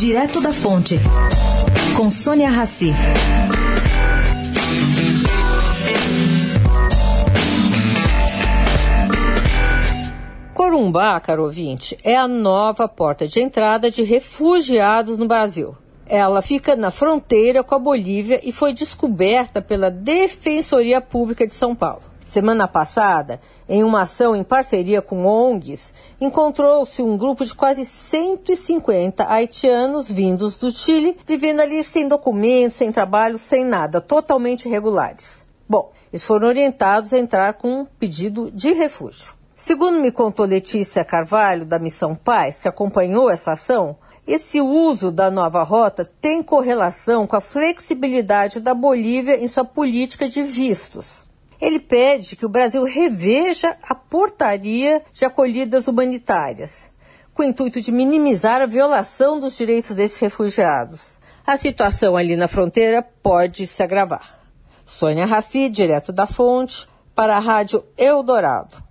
Direto da Fonte, com Sônia Rassi. Corumbá, caro ouvinte, é a nova porta de entrada de refugiados no Brasil. Ela fica na fronteira com a Bolívia e foi descoberta pela Defensoria Pública de São Paulo. Semana passada, em uma ação em parceria com ONGs, encontrou-se um grupo de quase 150 haitianos vindos do Chile, vivendo ali sem documentos, sem trabalho, sem nada, totalmente irregulares. Bom, eles foram orientados a entrar com um pedido de refúgio. Segundo me contou Letícia Carvalho, da Missão Paz, que acompanhou essa ação, esse uso da nova rota tem correlação com a flexibilidade da Bolívia em sua política de vistos. Ele pede que o Brasil reveja a portaria de acolhidas humanitárias, com o intuito de minimizar a violação dos direitos desses refugiados. A situação ali na fronteira pode se agravar. Sônia Raci, direto da fonte, para a Rádio Eldorado.